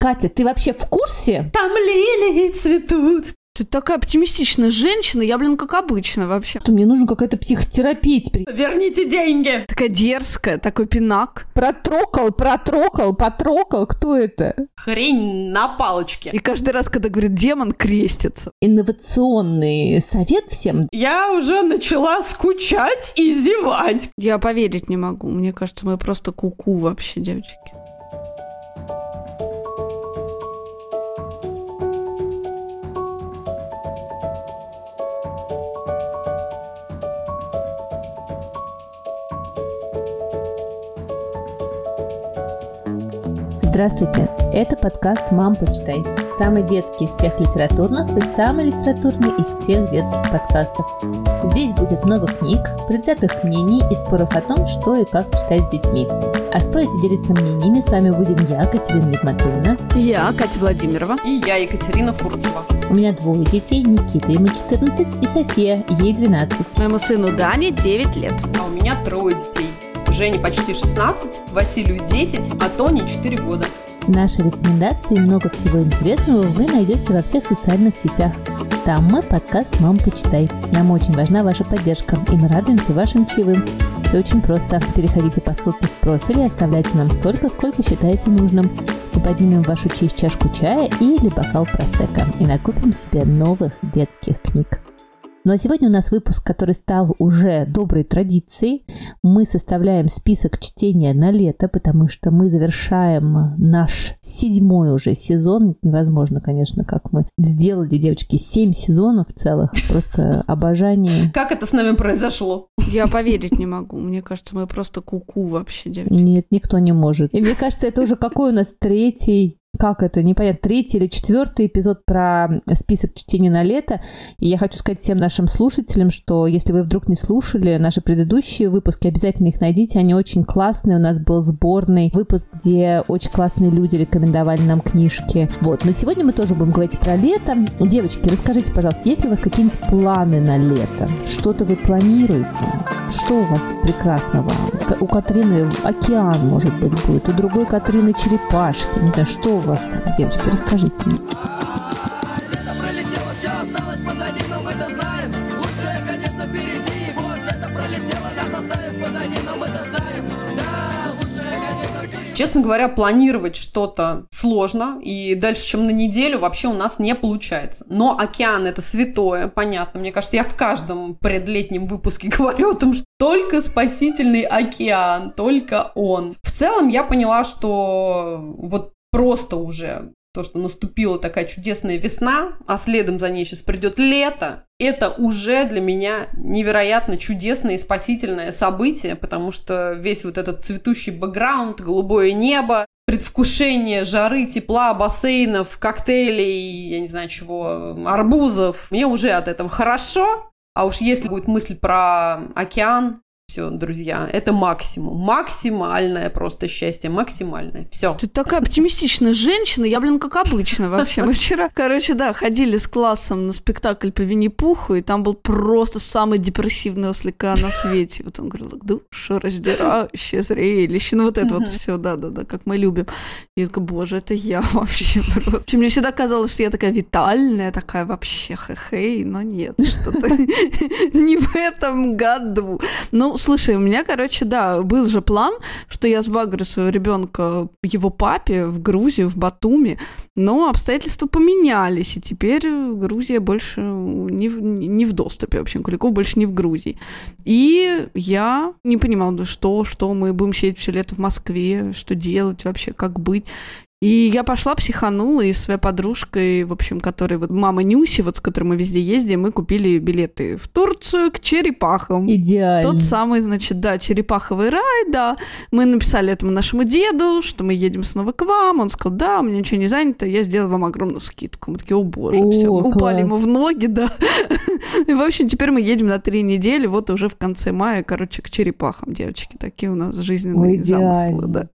Катя, ты вообще в курсе? Там лилии цветут. Ты такая оптимистичная женщина, я, блин, как обычно вообще. Мне нужна какая-то психотерапия теперь. Верните деньги. Такая дерзкая, такой пинак. Протрокал, протрокал, потрокал. Кто это? Хрень на палочке. И каждый раз, когда говорит демон, крестится. Инновационный совет всем. Я уже начала скучать и зевать. Я поверить не могу. Мне кажется, мы просто куку -ку вообще, девочки. Здравствуйте! Это подкаст «Мам, почитай». Самый детский из всех литературных и самый литературный из всех детских подкастов. Здесь будет много книг, предвзятых мнений и споров о том, что и как читать с детьми. А спорить и делиться мнениями с вами будем я, Катерина Нигматуллина. Я, Катя Владимирова. И я, Екатерина Фурцева. У меня двое детей, Никита, ему 14, и София, ей 12. Моему сыну Дане 9 лет. А у меня трое детей. Жене почти 16, Василию 10, а Тоне 4 года. Наши рекомендации и много всего интересного вы найдете во всех социальных сетях. Там мы подкаст «Мам, почитай». Нам очень важна ваша поддержка, и мы радуемся вашим чаевым. Все очень просто. Переходите по ссылке в профиль и оставляйте нам столько, сколько считаете нужным. Мы поднимем в вашу честь чашку чая или бокал просека и накупим себе новых детских книг. Ну а сегодня у нас выпуск, который стал уже доброй традицией. Мы составляем список чтения на лето, потому что мы завершаем наш седьмой уже сезон. Невозможно, конечно, как мы сделали, девочки, семь сезонов целых. Просто обожание. Как это с нами произошло? Я поверить не могу. Мне кажется, мы просто куку -ку вообще, девочки. Нет, никто не может. И мне кажется, это уже какой у нас третий как это, непонятно, третий или четвертый эпизод про список чтения на лето. И я хочу сказать всем нашим слушателям, что если вы вдруг не слушали наши предыдущие выпуски, обязательно их найдите, они очень классные. У нас был сборный выпуск, где очень классные люди рекомендовали нам книжки. Вот, но сегодня мы тоже будем говорить про лето. Девочки, расскажите, пожалуйста, есть ли у вас какие-нибудь планы на лето? Что-то вы планируете? Что у вас прекрасного? У Катрины океан, может быть, будет, у другой Катрины черепашки. Не знаю, что у вас там, девочки, расскажите мне. Честно говоря, планировать что-то сложно, и дальше, чем на неделю, вообще у нас не получается. Но океан – это святое, понятно. Мне кажется, я в каждом предлетнем выпуске говорю о том, что только спасительный океан, только он. В целом я поняла, что вот просто уже то, что наступила такая чудесная весна, а следом за ней сейчас придет лето, это уже для меня невероятно чудесное и спасительное событие, потому что весь вот этот цветущий бэкграунд, голубое небо, предвкушение жары, тепла, бассейнов, коктейлей, я не знаю чего, арбузов, мне уже от этого хорошо. А уж если будет мысль про океан, все, друзья, это максимум. Максимальное просто счастье, максимальное. Все. Ты такая оптимистичная женщина, я, блин, как обычно вообще. Мы вчера, короче, да, ходили с классом на спектакль по Винни-Пуху, и там был просто самый депрессивный ослика на свете. Вот он говорил, душераздирающее зрелище. Ну вот это вот все, да-да-да, как мы любим. И я такая, боже, это я вообще просто. Мне всегда казалось, что я такая витальная, такая вообще хе-хей, но нет, что-то не в этом году. Ну, слушай, у меня, короче, да, был же план, что я сбагрю своего ребенка его папе в Грузию, в Батуми, но обстоятельства поменялись, и теперь Грузия больше не в, не в доступе, в общем, Куликов больше не в Грузии. И я не понимала, что, что мы будем сидеть все лето в Москве, что делать вообще, как быть. И я пошла, психанула, и своей подружкой, в общем, которой вот мама Нюси, вот с которой мы везде ездим, мы купили билеты в Турцию к черепахам. Идеально. Тот самый, значит, да, черепаховый рай, да. Мы написали этому нашему деду, что мы едем снова к вам. Он сказал, да, у меня ничего не занято, я сделаю вам огромную скидку. Мы такие, о боже, о, все. Мы класс. упали ему в ноги, да. И, в общем, теперь мы едем на три недели, вот уже в конце мая, короче, к черепахам, девочки. Такие у нас жизненные Ой, замыслы, да.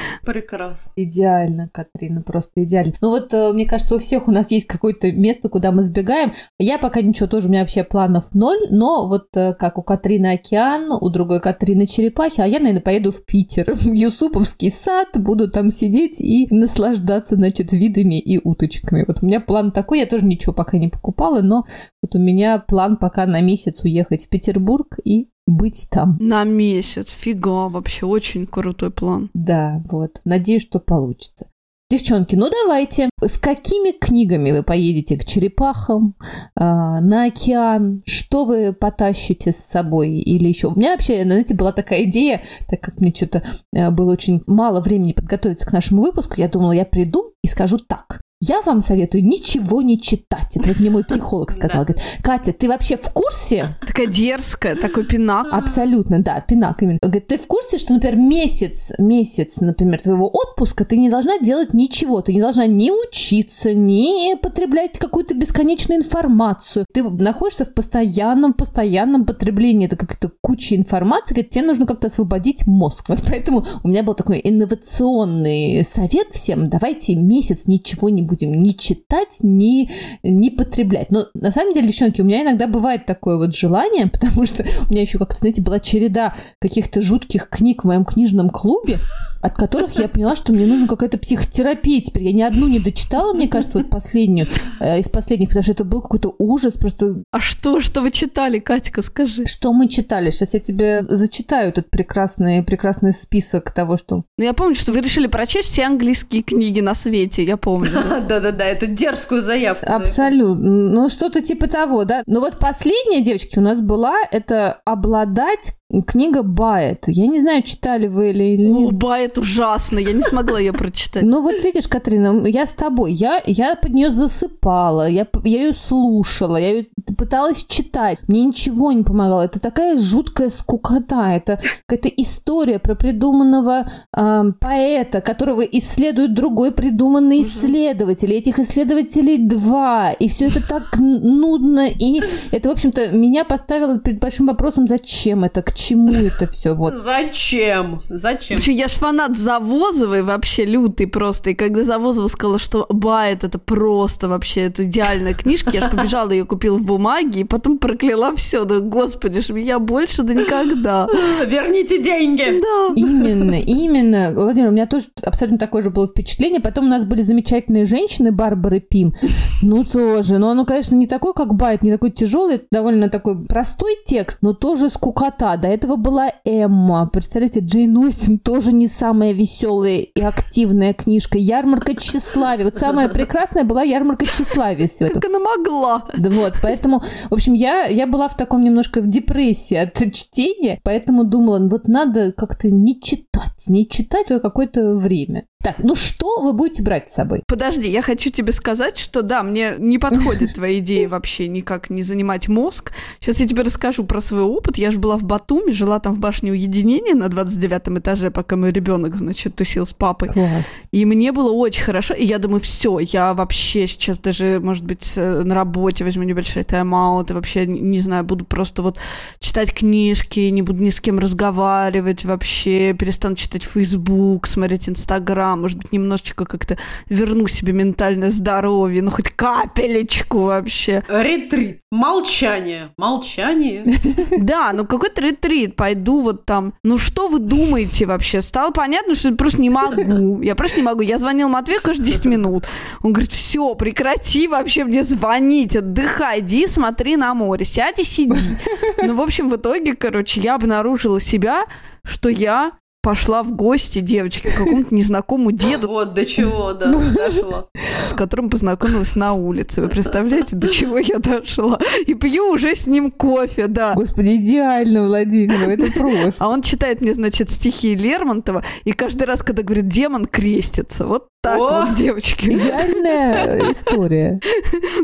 Прекрасно. Идеально Катрина, просто идеально. Ну вот, э, мне кажется, у всех у нас есть какое-то место, куда мы сбегаем. Я пока ничего, тоже у меня вообще планов ноль, но вот э, как у Катрины океан, у другой Катрины черепахи, а я, наверное, поеду в Питер, в Юсуповский сад, буду там сидеть и наслаждаться, значит, видами и уточками. Вот у меня план такой, я тоже ничего пока не покупала, но вот у меня план пока на месяц уехать в Петербург и быть там. На месяц, фига, вообще очень крутой план. Да, вот. Надеюсь, что получится. Девчонки, ну давайте. С какими книгами вы поедете к черепахам, э, на океан? Что вы потащите с собой? Или еще? У меня вообще, знаете, была такая идея, так как мне что-то э, было очень мало времени подготовиться к нашему выпуску, я думала, я приду и скажу так. Я вам советую ничего не читать. Это вот мне мой психолог сказал. Говорит, Катя, ты вообще в курсе? Такая дерзкая, такой пинак. Абсолютно, да, пинак именно. Говорит, ты в курсе, что, например, месяц, месяц, например, твоего отпуска ты не должна делать ничего. Ты не должна ни учиться, ни потреблять какую-то бесконечную информацию. Ты находишься в постоянном, постоянном потреблении. Это какая-то куча информации. Говорит, тебе нужно как-то освободить мозг. Вот поэтому у меня был такой инновационный совет всем. Давайте месяц ничего не будем ни читать, ни, ни потреблять. Но на самом деле, девчонки, у меня иногда бывает такое вот желание, потому что у меня еще как-то, знаете, была череда каких-то жутких книг в моем книжном клубе, от которых я поняла, что мне нужна какая-то психотерапия теперь. Я ни одну не дочитала, мне кажется, вот последнюю э, из последних, потому что это был какой-то ужас, просто... А что, что вы читали, Катька, скажи? Что мы читали? Сейчас я тебе зачитаю этот прекрасный, прекрасный список того, что... Ну, я помню, что вы решили прочесть все английские книги на свете, я помню. Да-да-да, эту дерзкую заявку. Абсолютно. Ну, что-то типа того, да. Но вот последняя, девочки, у нас была, это обладать Книга Бает. Я не знаю, читали вы или нет. О, Бает ужасно. Я не смогла ее прочитать. Ну вот видишь, Катрина, я с тобой. Я, я под нее засыпала. Я, я ее слушала. Я ее пыталась читать. Мне ничего не помогало. Это такая жуткая скукота. Это какая-то история про придуманного э, поэта, которого исследует другой придуманный угу. исследователь. И этих исследователей два. И все это так нудно. И это, в общем-то, меня поставило перед большим вопросом, зачем это, к чему это все? Вот. Зачем? Зачем? Вообще, я ж фанат Завозовой вообще лютый просто. И когда Завозова сказала, что Байт это просто вообще это идеальная книжка, я ж побежала ее купила в бумаге и потом прокляла все. Да господи ж, я больше да никогда. Верните деньги! Да. Именно, именно. Владимир, у меня тоже абсолютно такое же было впечатление. Потом у нас были замечательные женщины, Барбары Пим. Ну, тоже. Но оно, конечно, не такой, как Байт, не такой тяжелый, довольно такой простой текст, но тоже скукота. До этого была Эмма. Представляете, Джейн Остин тоже не самая веселая и активная книжка. Ярмарка тщеславия. Вот самая прекрасная была ярмарка тщеславия. Это. Как она могла. Да вот, поэтому, в общем, я, я была в таком немножко в депрессии от чтения, поэтому думала, вот надо как-то не читать, не читать какое-то время. Так, ну что вы будете брать с собой? Подожди, я хочу тебе сказать, что да, мне не подходит твоя идея вообще никак не занимать мозг. Сейчас я тебе расскажу про свой опыт. Я же была в Батуми, жила там в башне уединения на 29 этаже, пока мой ребенок, значит, тусил с папой. Класс. И мне было очень хорошо. И я думаю, все, я вообще сейчас даже, может быть, э, на работе возьму небольшой тайм-аут и вообще, не знаю, буду просто вот читать книжки, не буду ни с кем разговаривать вообще, перестану читать Facebook, смотреть Инстаграм, может быть, немножечко как-то верну себе ментальное здоровье, ну хоть капелечку вообще. Ретрит. Молчание. Молчание. Да, ну какой-то ретрит. Пойду вот там. Ну что вы думаете вообще? Стало понятно, что я просто не могу. Я просто не могу. Я звонил Матвею каждые 10 минут. Он говорит, все, прекрати вообще мне звонить, отдыхай, иди смотри на море, сядь и сиди. Ну, в общем, в итоге, короче, я обнаружила себя, что я пошла в гости девочки к какому-то незнакомому деду. Вот до чего, да, дошла. С которым познакомилась на улице. Вы представляете, до чего я дошла? И пью уже с ним кофе, да. Господи, идеально, Владимир, это просто. А он читает мне, значит, стихи Лермонтова, и каждый раз, когда говорит «демон», крестится. Вот так О! вот, девочки. Идеальная история.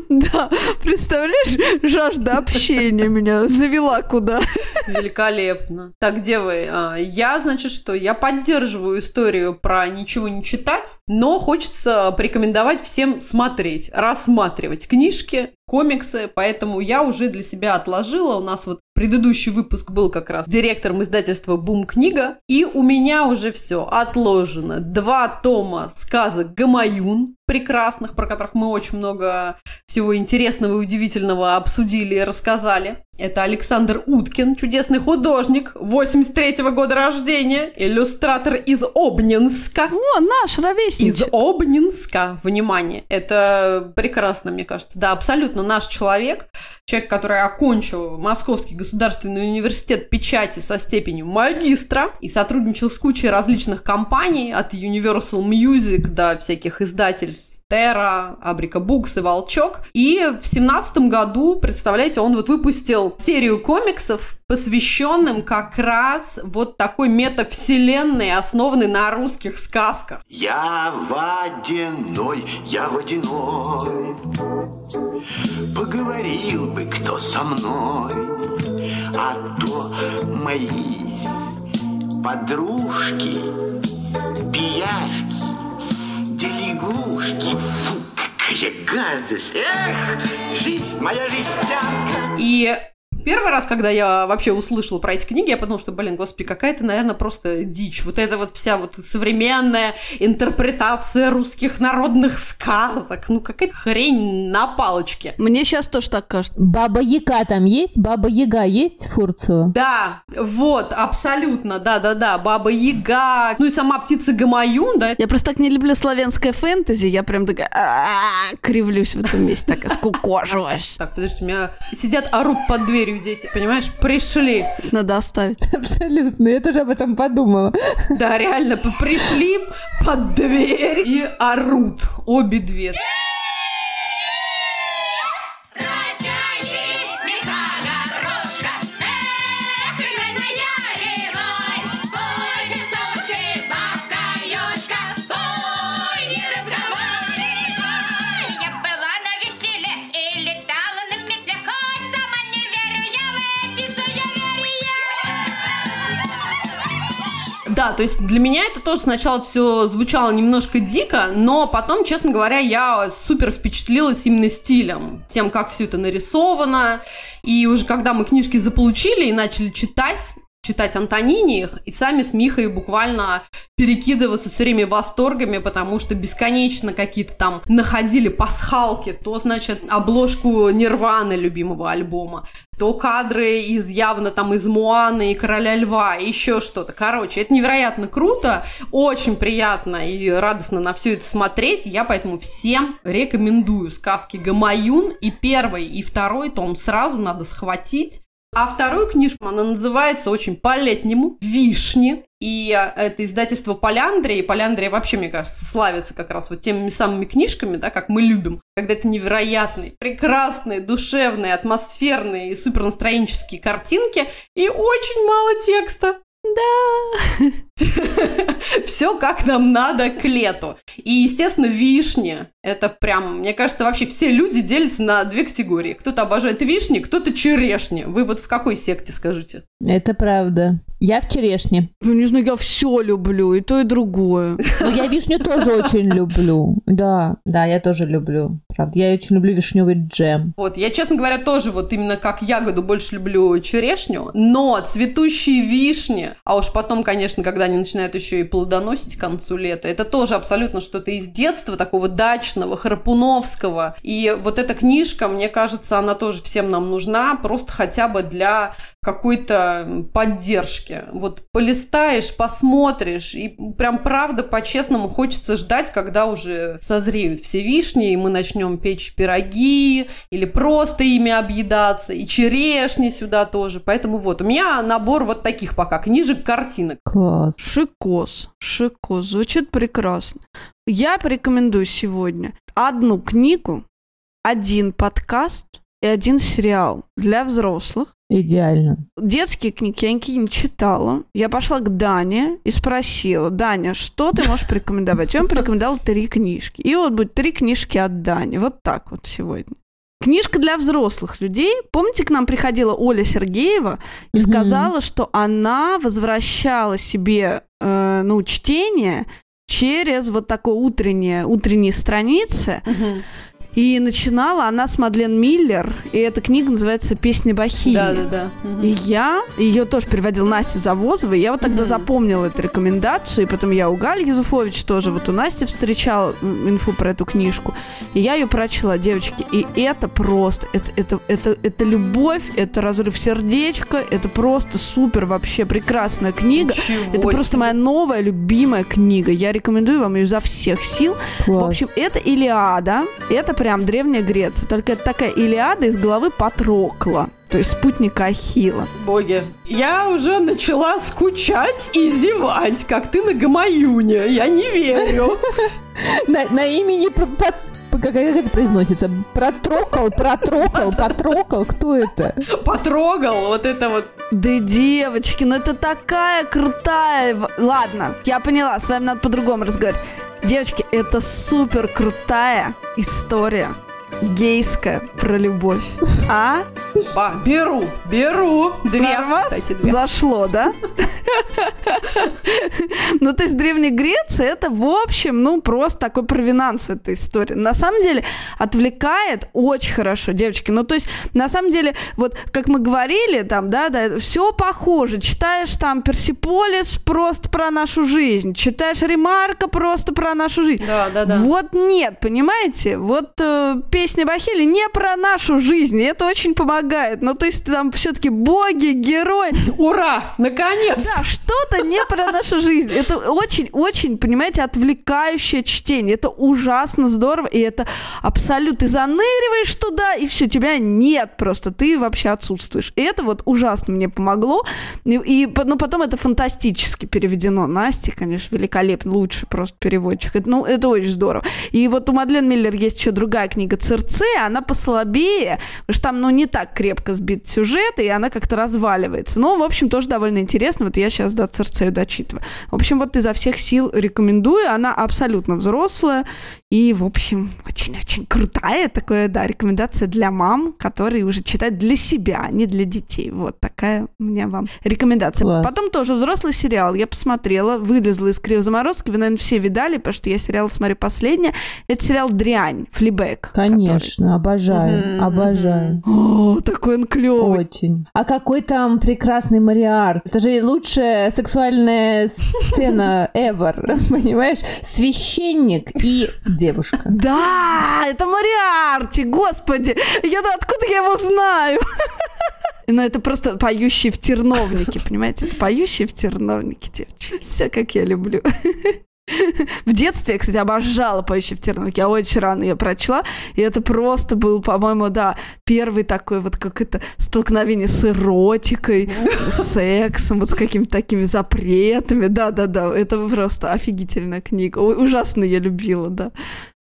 Да, представляешь, жажда общения меня завела куда. Великолепно. Так, где вы? А, я, значит, что? Я поддерживаю историю про ничего не читать, но хочется порекомендовать всем смотреть, рассматривать книжки комиксы, поэтому я уже для себя отложила. У нас вот предыдущий выпуск был как раз директором издательства «Бум книга», и у меня уже все отложено. Два тома сказок «Гамаюн», прекрасных, про которых мы очень много всего интересного и удивительного обсудили и рассказали. Это Александр Уткин, чудесный художник, 83-го года рождения, иллюстратор из Обнинска. О, наш ровесник. Из Обнинска, внимание. Это прекрасно, мне кажется. Да, абсолютно наш человек. Человек, который окончил Московский государственный университет печати со степенью магистра и сотрудничал с кучей различных компаний, от Universal Music до всяких издательств Terra, Абрика Букс и Волчок. И в семнадцатом году, представляете, он вот выпустил серию комиксов, посвященным как раз вот такой метавселенной, основанной на русских сказках. Я водяной, я водяной, Поговорил бы кто со мной, А то мои подружки, пиявки, да лягушки, фу, какая гадость! Эх, жизнь моя жестянка! И Первый раз, когда я вообще услышала про эти книги, я подумала, что, блин, господи, какая-то, наверное, просто дичь. Вот эта вот вся вот современная интерпретация русских народных сказок. Ну, какая хрень на палочке. Мне сейчас тоже так кажется. Баба Яга там есть? Баба Яга есть в Фурцию? Да, вот, абсолютно, да-да-да, Баба Яга, ну и сама птица Гамаюн, да. Я просто так не люблю славянское фэнтези, я прям такая «А-а-а», кривлюсь в этом месте, такая скукоживаюсь. Так, подожди, у меня сидят, орут под дверью дети, понимаешь, пришли. Надо оставить. Абсолютно, я тоже об этом подумала. Да, реально, пришли под дверь и орут обе две. Растяни Да, то есть для меня это тоже сначала все звучало немножко дико, но потом, честно говоря, я супер впечатлилась именно стилем, тем, как все это нарисовано. И уже когда мы книжки заполучили и начали читать, читать Антонини их, и сами с Михой буквально перекидываться все время восторгами, потому что бесконечно какие-то там находили пасхалки, то, значит, обложку Нирваны любимого альбома, то кадры из явно там из Муаны и Короля Льва, и еще что-то. Короче, это невероятно круто, очень приятно и радостно на все это смотреть. Я поэтому всем рекомендую сказки Гамаюн. И первый, и второй том сразу надо схватить. А вторую книжку, она называется очень по-летнему «Вишни». И а, это издательство Поляндрия, и Поляндрия вообще, мне кажется, славится как раз вот теми самыми книжками, да, как мы любим, когда это невероятные, прекрасные, душевные, атмосферные и супернастроенческие картинки и очень мало текста. Да. Все как нам надо к лету. И, естественно, вишни. Это прям, мне кажется, вообще все люди делятся на две категории. Кто-то обожает вишни, кто-то черешни. Вы вот в какой секте, скажите? Это правда. Я в черешне. Ну, не знаю, я все люблю, и то, и другое. Но я вишню тоже очень люблю. Да, да, я тоже люблю. Правда, я очень люблю вишневый джем. Вот, я, честно говоря, тоже вот именно как ягоду больше люблю черешню, но цветущие вишни, а уж потом, конечно, когда они начинают еще и плодоносить к концу лета, это тоже абсолютно что-то из детства, такого дачного, харпуновского. И вот эта книжка, мне кажется, она тоже всем нам нужна, просто хотя бы для какой-то поддержки. Вот полистаешь, посмотришь, и прям правда по-честному хочется ждать, когда уже созреют все вишни, и мы начнем печь пироги, или просто ими объедаться, и черешни сюда тоже. Поэтому вот, у меня набор вот таких пока книжек, картинок. Класс. Шикос, шикос, звучит прекрасно. Я порекомендую сегодня одну книгу, один подкаст и один сериал для взрослых. Идеально. Детские книги я никакие не читала. Я пошла к Дане и спросила, Даня, что ты можешь порекомендовать? И он порекомендовал три книжки. И вот будет три книжки от Дани. Вот так вот сегодня. Книжка для взрослых людей. Помните, к нам приходила Оля Сергеева и Мгм. сказала, что она возвращала себе э, ну, чтение через вот такое утреннее, утренние страницы. И начинала она с Мадлен Миллер, и эта книга называется «Песня Бахили». Да-да-да. И я ее тоже приводил Настя Завозова, и я вот тогда запомнила эту рекомендацию, и потом я у Гали Юзуфович тоже вот у Насти встречала инфу про эту книжку, и я ее прочла, девочки, и это просто, это, это, это, это любовь, это разрыв сердечка, это просто супер вообще прекрасная книга. Ничего Это просто себе. моя новая любимая книга. Я рекомендую вам ее изо всех сил. Класс. В общем, это Илиада. Это прям Древняя Греция. Только это такая Илиада из головы Патрокла. То есть спутника Ахила. Боги, я уже начала скучать и зевать, как ты на Гамаюне. Я не верю. На, имени как, как это произносится? Протрокал, протрокал, протрокал. Кто это? Потрогал вот это вот. Да, девочки, ну это такая крутая... Ладно, я поняла, с вами надо по-другому разговаривать. Девочки, это супер крутая история гейская про любовь. А? Ба, беру, беру. Две, Нормас? кстати, две. Зашло, да? Ну, то есть Древняя Греция это, в общем, ну, просто такой провинанс эта история. На самом деле, отвлекает очень хорошо, девочки. Ну, то есть, на самом деле, вот, как мы говорили, там, да, да, все похоже. Читаешь там Персиполис просто про нашу жизнь, читаешь Ремарка просто про нашу жизнь. Да, да, да. Вот нет, понимаете? Вот э, песня Бахили не про нашу жизнь, и это очень помогает. Ну, то есть там все-таки боги, герои. Ура! Наконец! Да, что-то не про нашу жизнь. Это очень-очень, понимаете, отвлекающее чтение. Это ужасно здорово, и это абсолютно... Ты заныриваешь туда, и все, тебя нет просто. Ты вообще отсутствуешь. И это вот ужасно мне помогло. И, и ну, потом это фантастически переведено. Настя, конечно, великолепно. Лучший просто переводчик. Это, ну, это очень здорово. И вот у Мадлен Миллер есть еще другая книга «Цирце», она послабее, потому что там, ну, не так крепко сбит сюжет, и она как-то разваливается. Но, в общем, тоже довольно интересно. Вот я сейчас до «Цирце» дочитываю. В общем, вот изо всех сил рекомендую. Она абсолютно взрослая и, в общем, очень-очень крутая. Такое, да, рекомендация для мам, которые уже читают для себя, а не для детей. Вот такая у меня вам рекомендация. Класс. Потом тоже взрослый сериал. Я посмотрела, вылезла из криозаморозки. Вы, наверное, все видали, потому что я сериал смотрю последнее. Это сериал «Дрянь», «Флибэк». Конечно, обожаю, Мгм, обожаю. О, такой он клевый. Очень. А какой там прекрасный Мариарт? Это же лучшая сексуальная сцена ever, понимаешь? Священник и девушка. Да, это Мариарти, господи, я да откуда я его знаю? Ну, это просто поющие в терновнике, понимаете? Это поющие в терновнике, девочки. Все, как я люблю. В детстве я, кстати, обожала поющие в терновнике. Я очень рано ее прочла. И это просто был, по-моему, да, первый такой вот как это столкновение с эротикой, с сексом, вот с какими-то такими запретами. Да-да-да, это просто офигительная книга. Ой, ужасно я любила, да.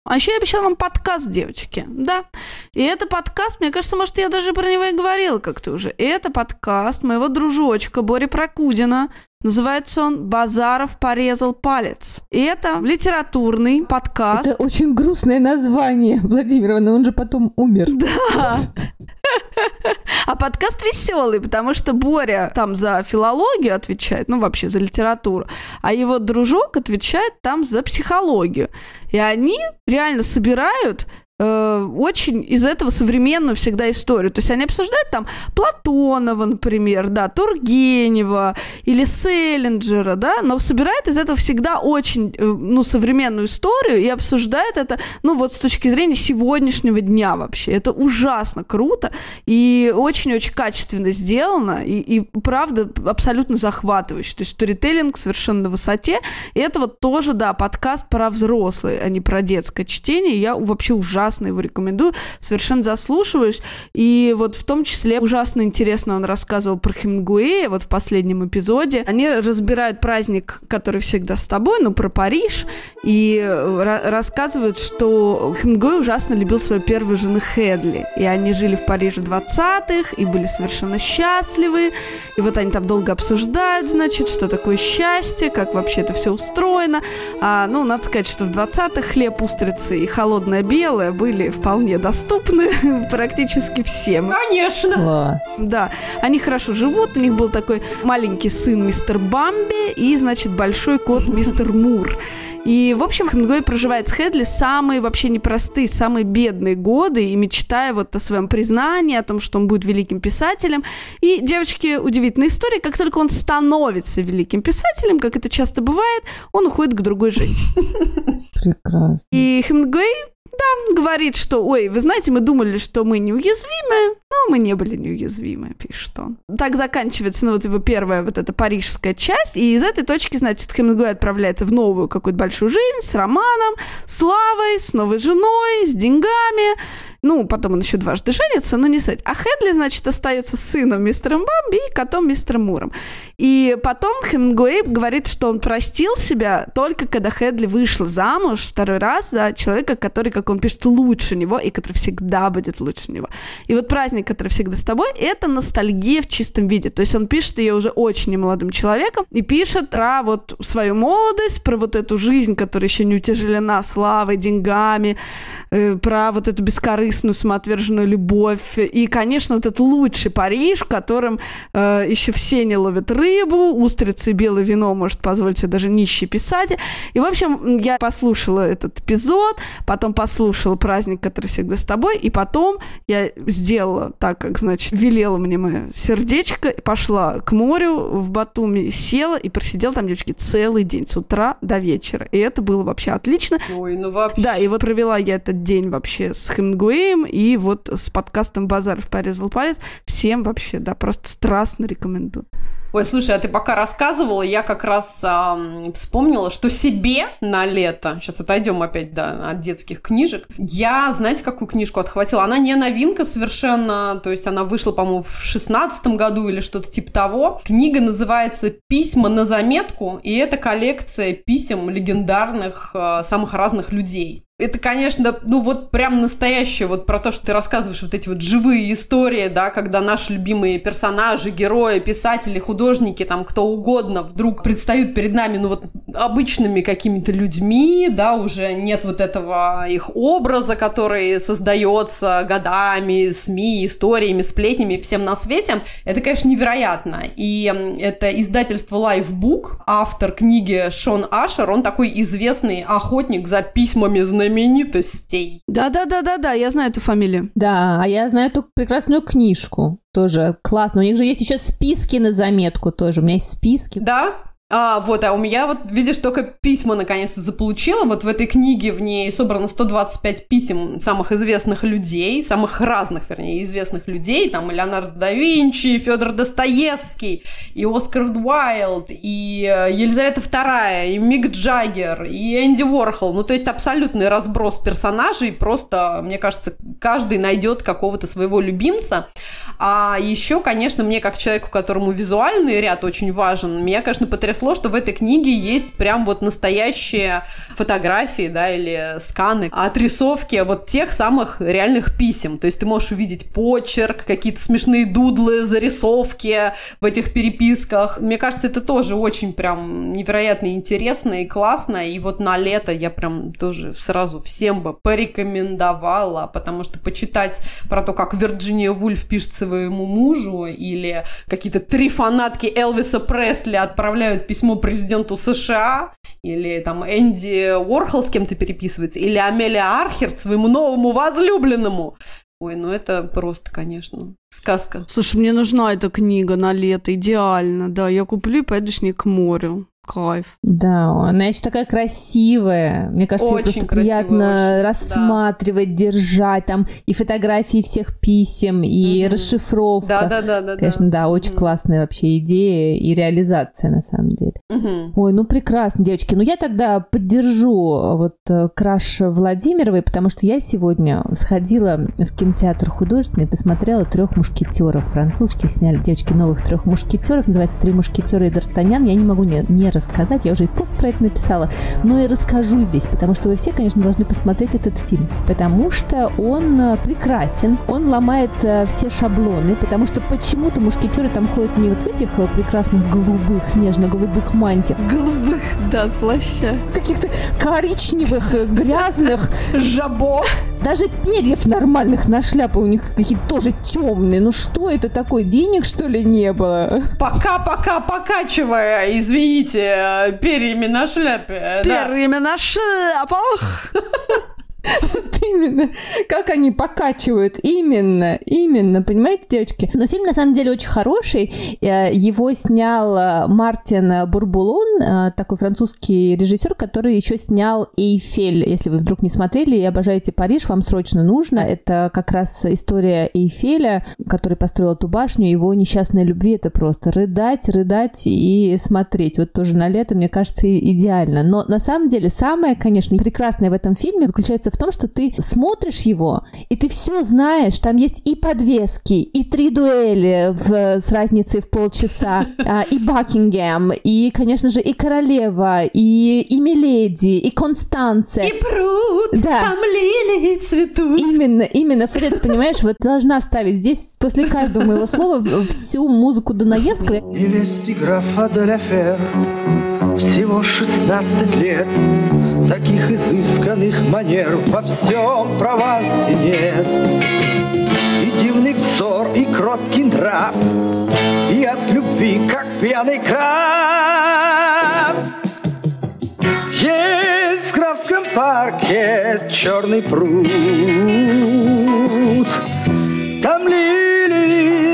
А еще я обещала вам подкаст, девочки, да. И это подкаст, мне кажется, может, я даже про него и говорила как-то уже. Это подкаст моего дружочка Бори Прокудина. Называется он «Базаров порезал палец». И это литературный подкаст. Это очень грустное название, Владимир, но он же потом умер. Да. А подкаст веселый, потому что Боря там за филологию отвечает, ну вообще за литературу, а его дружок отвечает там за психологию. И они реально собирают очень из этого современную всегда историю. То есть они обсуждают там Платонова, например, да, Тургенева или Селлинджера, да, но собирает из этого всегда очень, э, ну, современную историю и обсуждает это, ну, вот с точки зрения сегодняшнего дня вообще. Это ужасно круто и очень-очень качественно сделано и, и правда абсолютно захватывающе. То есть сторителлинг совершенно на высоте. И это вот тоже, да, подкаст про взрослые, а не про детское чтение. Я вообще ужасно его рекомендую, совершенно заслушиваюсь. И вот в том числе ужасно интересно он рассказывал про Хемингуэя вот в последнем эпизоде. Они разбирают праздник, который всегда с тобой, ну, про Париж, и э, ра- рассказывают, что Хемингуэй ужасно любил свою первую жену Хедли. И они жили в Париже 20-х, и были совершенно счастливы. И вот они там долго обсуждают, значит, что такое счастье, как вообще это все устроено. А, ну, надо сказать, что в 20-х хлеб, устрицы и холодное белое были вполне доступны практически всем. Конечно. Класс. Да, они хорошо живут, у них был такой маленький сын мистер Бамби и, значит, большой кот мистер Мур. И, в общем, Хемингуэй проживает с Хедли самые вообще непростые, самые бедные годы и мечтая вот о своем признании, о том, что он будет великим писателем. И, девочки, удивительная история, как только он становится великим писателем, как это часто бывает, он уходит к другой женщине. Прекрасно. И Хемингуэй, да, говорит, что, ой, вы знаете, мы думали, что мы неуязвимы, но мы не были неуязвимы, пишет он. Так заканчивается, ну, вот его первая вот эта парижская часть, и из этой точки, значит, Хемингуэй отправляется в новую какую-то большую жизнь с романом, славой, с новой женой, с деньгами, ну, потом он еще дважды женится, но не суть. А Хедли, значит, остается сыном мистером Бамби и котом мистером Муром. И потом Хемингуэй говорит, что он простил себя только когда Хедли вышла замуж второй раз за человека, который, как он пишет, лучше него и который всегда будет лучше него. И вот праздник, который всегда с тобой, это ностальгия в чистом виде. То есть он пишет ее уже очень немолодым человеком и пишет про вот свою молодость, про вот эту жизнь, которая еще не утяжелена славой, деньгами, э, про вот эту бескорыстную, самоотверженную любовь. И, конечно, этот лучший Париж, в котором э, еще все не ловят рыбу, устрицы и белое вино может позволить себе даже нищий писатель. И, в общем, я послушала этот эпизод, потом послушала праздник, который всегда с тобой, и потом я сделала так, как, значит, велела мне мое сердечко, и пошла к морю в Батуми, села и просидела там, девочки, целый день, с утра до вечера. И это было вообще отлично. Ой, ну вообще. Да, и вот провела я этот день вообще с Хемингуэем и вот с подкастом «Базаров порезал палец». Всем вообще, да, просто страстно рекомендую. Ой, слушай, а ты пока рассказывала, я как раз ам, вспомнила, что себе на лето, сейчас отойдем опять да, от детских книжек, я, знаете, какую книжку отхватила? Она не новинка совершенно, то есть она вышла, по-моему, в шестнадцатом году или что-то типа того. Книга называется «Письма на заметку», и это коллекция писем легендарных а, самых разных людей. Это, конечно, ну вот прям настоящее, вот про то, что ты рассказываешь, вот эти вот живые истории, да, когда наши любимые персонажи, герои, писатели, художники, там кто угодно вдруг предстают перед нами, ну вот обычными какими-то людьми, да, уже нет вот этого их образа, который создается годами, СМИ, историями, сплетнями, всем на свете. Это, конечно, невероятно. И это издательство Lifebook, автор книги Шон Ашер, он такой известный охотник за письмами знаменитостей. Да-да-да-да-да, я знаю эту фамилию. Да, а я знаю эту прекрасную книжку. Тоже классно. У них же есть еще списки на заметку тоже. У меня есть списки. Да? А, вот, а у меня вот, видишь, только письма наконец-то заполучила. Вот в этой книге в ней собрано 125 писем самых известных людей, самых разных, вернее, известных людей. Там и Леонардо да Винчи, Федор Достоевский, и Оскар Уайлд, и э, Елизавета II, и Мик Джаггер, и Энди Уорхол. Ну, то есть абсолютный разброс персонажей. Просто, мне кажется, каждый найдет какого-то своего любимца. А еще, конечно, мне как человеку, которому визуальный ряд очень важен, меня, конечно, потрясло, что в этой книге есть прям вот настоящие фотографии, да, или сканы, отрисовки вот тех самых реальных писем. То есть ты можешь увидеть почерк, какие-то смешные дудлы, зарисовки в этих переписках. Мне кажется, это тоже очень прям невероятно интересно и классно. И вот на лето я прям тоже сразу всем бы порекомендовала, потому что почитать про то, как Вирджиния Вульф пишет своему мужу, или какие-то три фанатки Элвиса Пресли отправляют письмо президенту США, или там Энди Уорхол с кем-то переписывается, или Амелия Архерт своему новому возлюбленному. Ой, ну это просто, конечно, сказка. Слушай, мне нужна эта книга на лето, идеально, да. Я куплю и пойду с ней к морю. Кайф. Да, она еще такая красивая. Мне кажется, Очень просто красивая, приятно очень, рассматривать, держать. Там и фотографии всех писем, и Мгм. расшифровка. Да, да, да, да. Конечно, да, очень Мгм. классная вообще идея и реализация на самом деле. Мгм. Ой, ну прекрасно, девочки. Ну я тогда поддержу э, вот э, краш Владимировой, потому что я сегодня сходила в кинотеатр художественный посмотрела трех мушкетеров французских. Сняли девочки новых трех мушкетеров. Называется Три мушкетера и Д'Артаньян. Я не могу не, не рассказать. Я уже и пост про это написала. Но и расскажу здесь, потому что вы все, конечно, должны посмотреть этот фильм. Потому что он э, прекрасен. Он ломает э, все шаблоны. Потому что почему-то мушкетеры там ходят не вот в этих э, прекрасных голубых, нежно-голубых мантиях, Голубых, да, плаща. каких-то коричневых, грязных, Жабо. Даже перьев нормальных на шляпу у них какие-то тоже темные. Ну что это такое? Денег, что ли, не было? Пока-пока покачивая, извините, перьями на шляпе. э, да. Перьями на шляпах. Вот именно. Как они покачивают. Именно. Именно. Понимаете, девочки? Но фильм, на самом деле, очень хороший. Э, Его снял э, Мартин Бурбулон, э, такой французский режиссер, который еще снял Эйфель. Если вы вдруг не смотрели и обожаете Париж, вам срочно нужно. Это как раз история Эйфеля, который построил эту башню. Его несчастной любви это просто рыдать, рыдать и смотреть. Вот тоже на лето, мне кажется, идеально. Но на самом деле самое, конечно, прекрасное в этом фильме заключается в том, что ты смотришь его, и ты все знаешь. Там есть и подвески, и три дуэли в- с разницей в полчаса, а, и Бакингем, и, конечно же, и королева, и, и Миледи, и Констанция. И пруд, Да. там лилии цветут. Именно, именно, Фред, понимаешь, вот должна ставить здесь после каждого моего слова в- всю музыку Дунаевского. Невесте графа де ля Фер всего 16 лет. Таких изысканных манер во всем Провансе нет. И дивный взор, и кроткий нрав, и от любви, как пьяный крав. Есть в Графском парке черный пруд, там лилии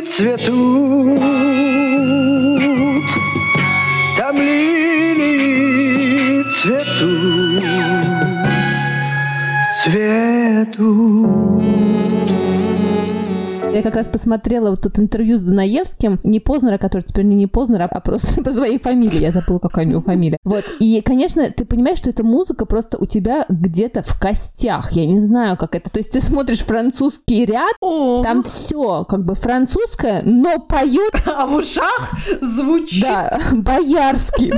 цветут, цветут. Я как раз посмотрела вот тут интервью с Дунаевским, не Познера, который теперь не, не Познер, а просто по своей фамилии. Я забыла, какая у него фамилия. Вот. И, конечно, ты понимаешь, что эта музыка просто у тебя где-то в костях. Я не знаю, как это. То есть ты смотришь французский ряд, О, там все как бы французское, но поет А в ушах звучит. да, боярский.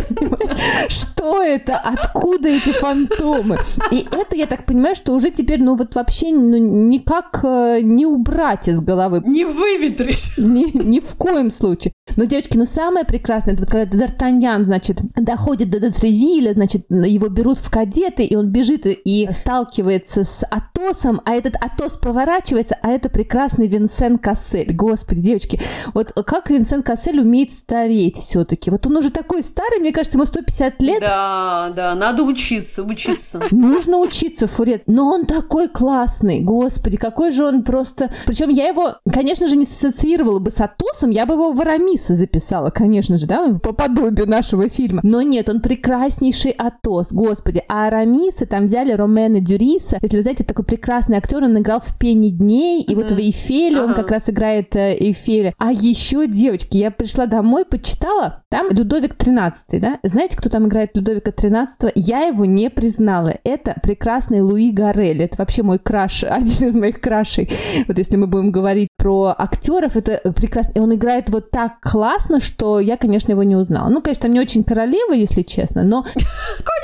Что это? Откуда эти фантомы? И это, я так понимаю, что уже теперь, ну вот вообще ну, никак э, не убрать из головы. Не выветришь. Ни, ни в коем случае. Но, девочки, ну самое прекрасное, это вот когда Д'Артаньян, значит, доходит до Дотревиля, значит, его берут в кадеты, и он бежит и- и сталкивается с Атосом, а этот Атос поворачивается, а это прекрасный Винсен Кассель. Господи, девочки, вот как Винсен Кассель умеет стареть все-таки? Вот он уже такой старый, мне кажется, ему 150 лет, Да, да, надо учиться, учиться. Нужно учиться, Фурет. Но он такой классный. Господи, какой же он просто... Причем я его, конечно же, не ассоциировала бы с Атосом, я бы его в Арамиса записала, конечно же, да, по подобию нашего фильма. Но нет, он прекраснейший Атос, господи. А Арамиса там взяли Ромена Дюриса. Если вы знаете, такой прекрасный актер, он играл в «Пене дней», и вот в «Эйфеле» он как раз играет э, Эйфеля. А еще, девочки, я пришла домой, почитала, там Людовик 13, да? Знаете, кто там играет Людовика 13? Я его не признала. Это прекрасный Луи Гарель. Это вообще мой краш, один из моих крашей. Вот если мы будем говорить про актеров, это прекрасно. И он играет вот так классно, что я, конечно, его не узнала. Ну, конечно, там не очень королева, если честно, но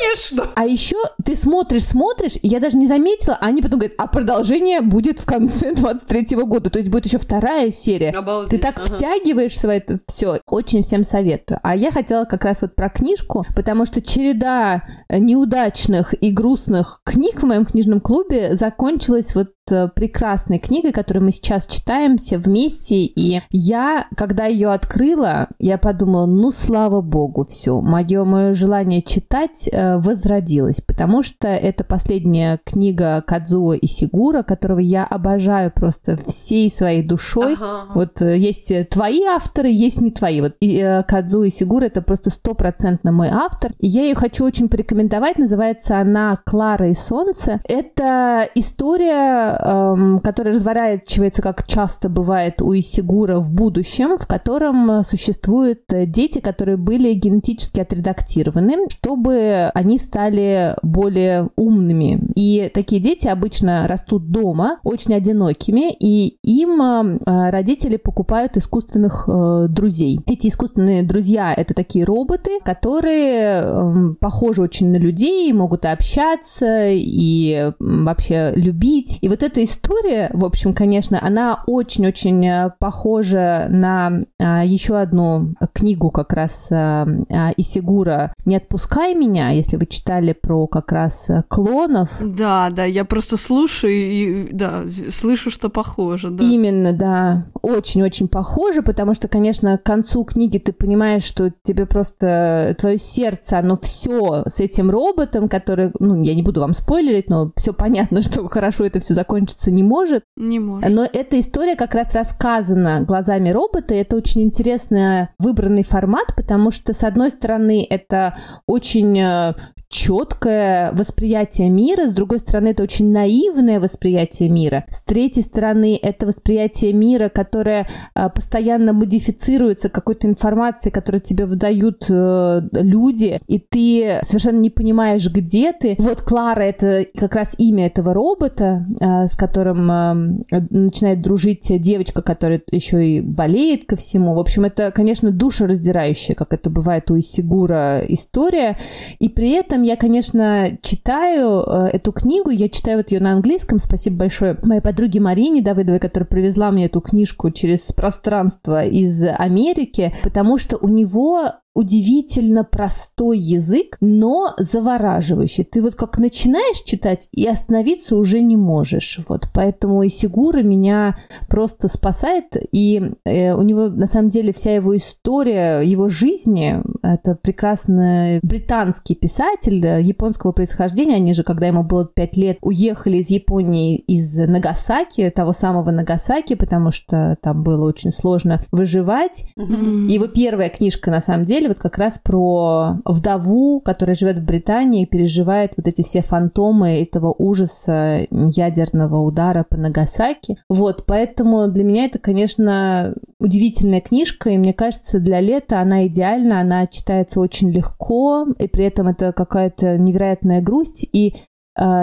Конечно. а еще ты смотришь, смотришь, и я даже не заметила, а они потом говорят, а продолжение будет в конце 23 года, то есть будет еще вторая серия. Обалдеть. Ты так Ага. втягиваешься в это все. Очень всем советую. А я хотела как раз вот про книжку, потому что череда э, неудачных и грустных книг в моем книжном клубе закончилась вот прекрасной книгой, которую мы сейчас читаем все вместе. И я, когда ее открыла, я подумала, ну, слава богу, все. Мое, мое желание читать э, возродилось, потому что это последняя книга Кадзуо Исигура, которого я обожаю просто всей своей душой. Ага. Вот э, есть э, твои авторы, есть не твои. Вот и, э, Кадзу и Сигура это просто стопроцентно мой автор. И я ее хочу очень порекомендовать. Называется она «Клара и солнце». Это история, эм, которая разворачивается, как часто бывает у Исигура, в будущем, в котором э, существуют э, дети, которые были генетически отредактированы, чтобы они стали более умными. И такие дети обычно растут дома, очень одинокими, и им э, э, родители покупают искусственных э, друзей. Эти искусственные друзья — это такие роботы, которые эм, похожи очень на людей, могут общаться и вообще любить. И вот эта история, в общем, конечно, она очень-очень э, похожа на а, еще одну книгу как раз а, а, Исигура «Не отпускай меня», если вы читали про как раз э, клонов. Да, да, я просто слушаю и, да, слышу, что похоже, да. Именно, да. Очень-очень похоже, потому что, конечно, к концу книги ты понимаешь, что тебе просто твое сердце, оно все с этим роботом, который, ну, я не буду вам спойлерить, но все понятно, что хорошо это все закончиться не может. Не может. Но эта история как раз рассказана глазами робота, и это очень интересный выбранный формат, потому что, с одной стороны, это очень э, четкое восприятие мира, с другой стороны, это очень наивное восприятие мира, с третьей стороны, это восприятие мира, которое э, постоянно модифицируется какой-то информацией, которую тебе выдают э, люди, и ты совершенно не понимаешь, где ты. Вот Клара — это как раз имя этого робота, э, с которым э, начинает дружить девочка, которая еще и болеет ко всему. В общем, это, конечно, душераздирающая, как это бывает у Исигура, история. И при этом я, конечно, читаю э, эту книгу, я читаю вот ее на английском. Спасибо большое моей подруге Марине Давыдовой, которая привезла мне эту книжку через пространство из Америки, потому что у него удивительно простой язык, но завораживающий. Ты вот как начинаешь читать и остановиться уже не можешь. Вот поэтому и Сигура меня просто спасает. И э, у него на самом деле вся его история, его жизни, это прекрасный британский писатель э, японского происхождения. Они же, когда ему было 5 лет, уехали из Японии из Нагасаки, того самого Нагасаки, потому что там было очень сложно выживать. Его первая книжка, на самом деле, вот как раз про вдову, которая живет в Британии и переживает вот эти все фантомы этого ужаса ядерного удара по Нагасаки. Вот, поэтому для меня это, конечно, удивительная книжка, и мне кажется, для лета она идеальна, она читается очень легко, и при этом это какая-то невероятная грусть, и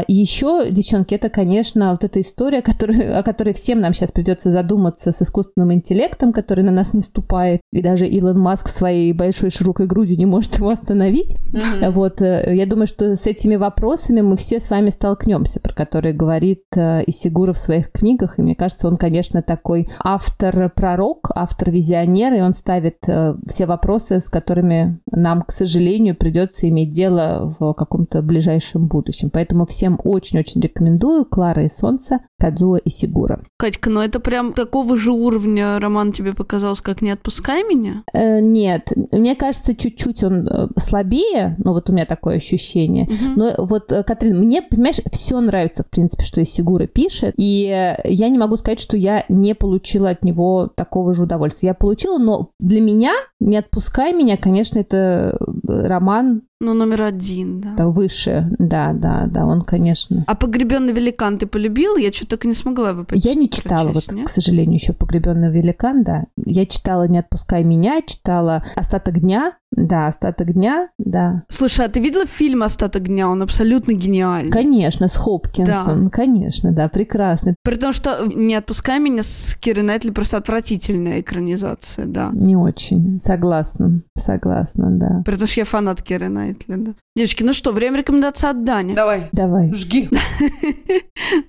еще, девчонки, это, конечно, вот эта история, которая, о которой всем нам сейчас придется задуматься с искусственным интеллектом, который на нас не ступает, и даже Илон Маск своей большой широкой грудью не может его остановить. Мгм. Вот, э, я думаю, что с этими вопросами мы все с вами столкнемся, про которые говорит э, Исигура в своих книгах, и мне кажется, он, конечно, такой автор-пророк, автор-визионер, и он ставит э, все вопросы, с которыми нам, к сожалению, придется иметь дело в каком-то ближайшем будущем. Поэтому всем очень-очень рекомендую «Клара и солнце» Кадзуо Исигура. Катька, ну это прям такого же уровня роман тебе показался, как «Не отпускай меня»? Э, нет, мне кажется, чуть-чуть он э, слабее, ну вот у меня такое ощущение. Мгм. Но вот, э, Катрин, мне, понимаешь, все нравится, в принципе, что Исигура пишет, и я не могу сказать, что я не получила от него такого же удовольствия. Я получила, но для меня «Не отпускай меня», конечно, это э, роман Ну, номер один, да. да, выше, да, да, да, он, конечно... А «Погребенный великан» ты полюбил? Я что-то так и не смогла его Я не читала, вот, прочесть, нет? к сожалению, еще «Погребенный великан», да. Я читала «Не отпускай меня», читала «Остаток дня», да, «Остаток дня», да. Слушай, а ты видела фильм «Остаток дня»? Он абсолютно гениальный. Конечно, с Хопкинсом, конечно, да, прекрасный. При том, что «Не отпускай меня» с Кирой Найтли просто отвратительная экранизация, да. Не очень, согласна, согласна, да. При том, что я фанат Киры Найтли, да. Девочки, ну что, время рекомендации от Дани. Давай, Давай. жги.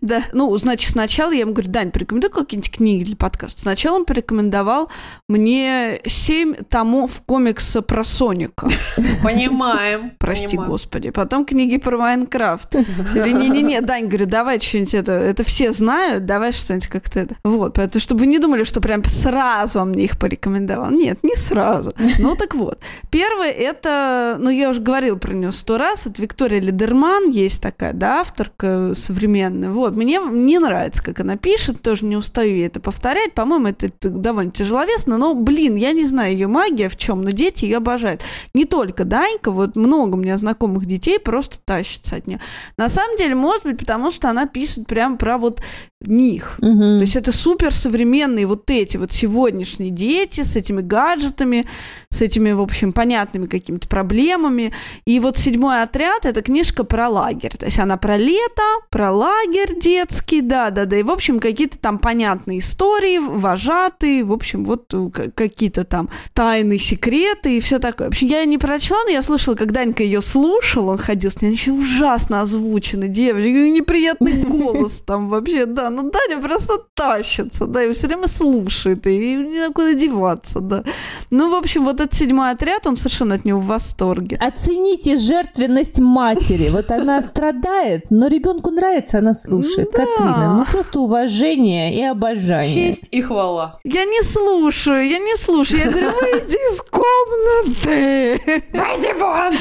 Да, ну, значит, сначала я ему говорю, Дань, порекомендуй какие-нибудь книги для подкаста. Сначала он порекомендовал мне семь томов комикса про Соника. Понимаем. Прости, понимаем. господи. Потом книги про Майнкрафт. Не-не-не, Дань, говорю, давай что-нибудь это, это все знают, давай что-нибудь как-то это. Вот, поэтому, чтобы вы не думали, что прям сразу он мне их порекомендовал. Нет, не сразу. Ну, так вот. Первое, это, ну, я уже говорила про нее сто раз, это Виктория Лидерман, есть такая, да, авторка современная. Вот, мне не нравится, как она пишет, тоже не устаю это повторять. По-моему, это, это довольно тяжеловесно, но, блин, я не знаю ее магия в чем, но дети ее обожают. Не только Данька, вот много у меня знакомых детей просто тащится от нее. На самом деле, может быть, потому что она пишет прям про вот них. Мгм. То есть это супер современные вот эти вот сегодняшние дети с этими гаджетами, с этими, в общем, понятными какими-то проблемами. И вот «Седьмой отряд» — это книжка про лагерь. То есть она про лето, про лагерь детский, да-да-да. И, в общем, какие-то там понятные истории, вожатые, в общем, вот э, какие-то там тайные секреты и все такое. В общем, я не прочла, но я слышала, как Данька ее слушал, он ходил с ней, она еще ужасно озвучена, девочка, неприятный голос там вообще, да. Ну, Даня просто тащится, да, и все время слушает, и некуда деваться, да. Ну, в общем, вот этот седьмой отряд, он совершенно от него в восторге. Оцените жертвенность матери. Вот она страдает, но ребенку нравится, она слушает. Да. Катрина, ну просто уважение и обожание. Честь и хвала. Я не слушаю, я не слушаю. Я говорю, выйди из комнаты. Пойди вон!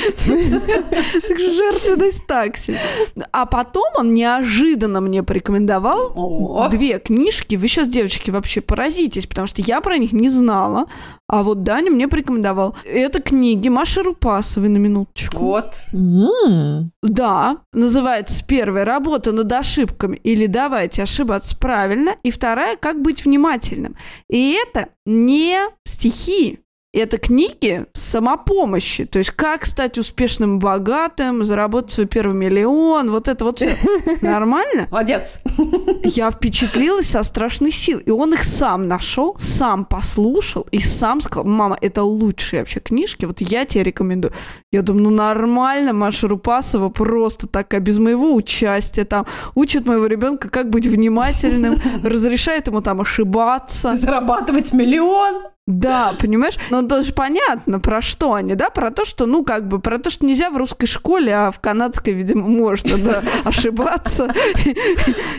Так что жертвенность так себе. А потом он неожиданно мне порекомендовал две книжки. Вы сейчас, девочки, вообще поразитесь, потому что я про них не знала. А вот Даня мне порекомендовал. Это книги Маши Рупасовой на минуточку. Вот. Да, называется первая работа над ошибками или давайте ошибаться правильно, и вторая как быть внимательным. И это не стихи, это книги самопомощи, то есть как стать успешным, богатым, заработать свой первый миллион, вот это вот все. Нормально? Молодец. Я впечатлилась со страшной силой. И он их сам нашел, сам послушал и сам сказал, мама, это лучшие вообще книжки, вот я тебе рекомендую. Я думаю, ну нормально, Маша Рупасова просто такая, без моего участия там, учит моего ребенка, как быть внимательным, разрешает ему там ошибаться. Зарабатывать миллион. Да, понимаешь? Ну, тоже понятно, про что они, да? Про то, что, ну, как бы, про то, что нельзя в русской школе, а в канадской, видимо, можно, да, ошибаться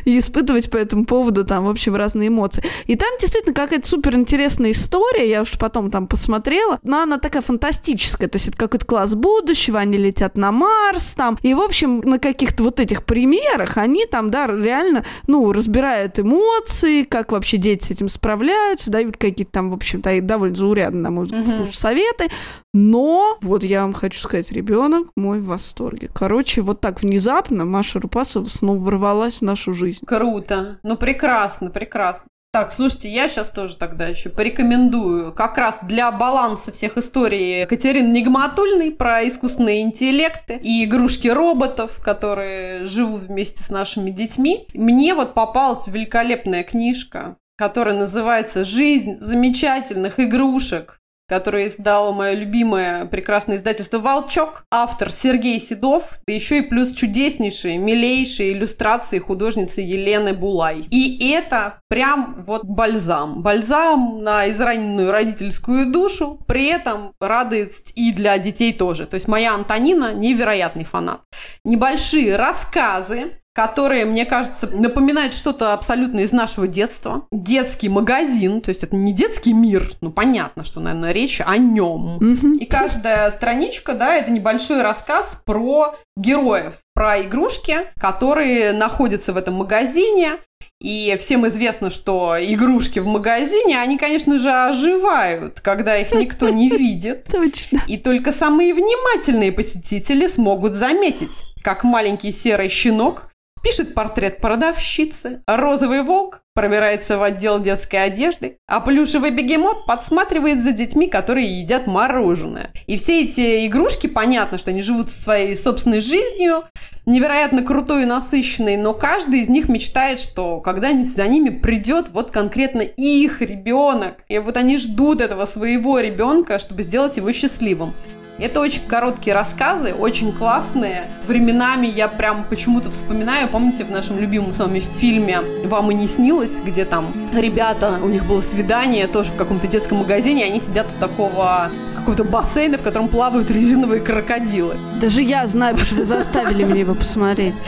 и испытывать по этому поводу там, в общем, разные эмоции. И там действительно какая-то супер интересная история, я уж потом там посмотрела, но она такая фантастическая, то есть это какой-то класс будущего, они летят на Марс там, и, в общем, на каких-то вот этих примерах они там, да, реально, ну, разбирают эмоции, как вообще дети с этим справляются, дают какие-то там, в общем-то, и довольно заурядные, на мой взгляд, Мгм. советы, но, вот я вам хочу сказать, ребенок мой в восторге. Короче, вот так внезапно Маша Рупасова снова ворвалась в нашу жизнь. Круто. Ну, прекрасно, прекрасно. Так, слушайте, я сейчас тоже тогда еще порекомендую как раз для баланса всех историй Катерины Нигматульной про искусственные интеллекты и игрушки роботов, которые живут вместе с нашими детьми. Мне вот попалась великолепная книжка, которая называется «Жизнь замечательных игрушек», которую издало мое любимое прекрасное издательство «Волчок». Автор Сергей Седов, да еще и плюс чудеснейшие, милейшие иллюстрации художницы Елены Булай. И это прям вот бальзам. Бальзам на израненную родительскую душу, при этом радость и для детей тоже. То есть моя Антонина невероятный фанат. Небольшие рассказы, которые, мне кажется, напоминают что-то абсолютно из нашего детства. Детский магазин, то есть это не детский мир, ну понятно, что, наверное, речь о нем. И каждая страничка, да, это небольшой рассказ про героев, про игрушки, которые находятся в этом магазине. И всем известно, что игрушки в магазине, они, конечно же, оживают, когда их никто не видит. Точно. И только самые внимательные посетители смогут заметить, как маленький серый щенок пишет портрет продавщицы, розовый волк пробирается в отдел детской одежды, а плюшевый бегемот подсматривает за детьми, которые едят мороженое. И все эти игрушки, понятно, что они живут своей собственной жизнью, невероятно крутой и насыщенной, но каждый из них мечтает, что когда-нибудь за ними придет вот конкретно их ребенок. И вот они ждут этого своего ребенка, чтобы сделать его счастливым. Это очень короткие рассказы, очень классные. Временами я прям почему-то вспоминаю, помните, в нашем любимом с вами фильме «Вам и не снилось», где там ребята, у них было свидание тоже в каком-то детском магазине, они сидят у такого какого-то бассейна, в котором плавают резиновые крокодилы. Даже я знаю, потому что вы заставили меня его посмотреть.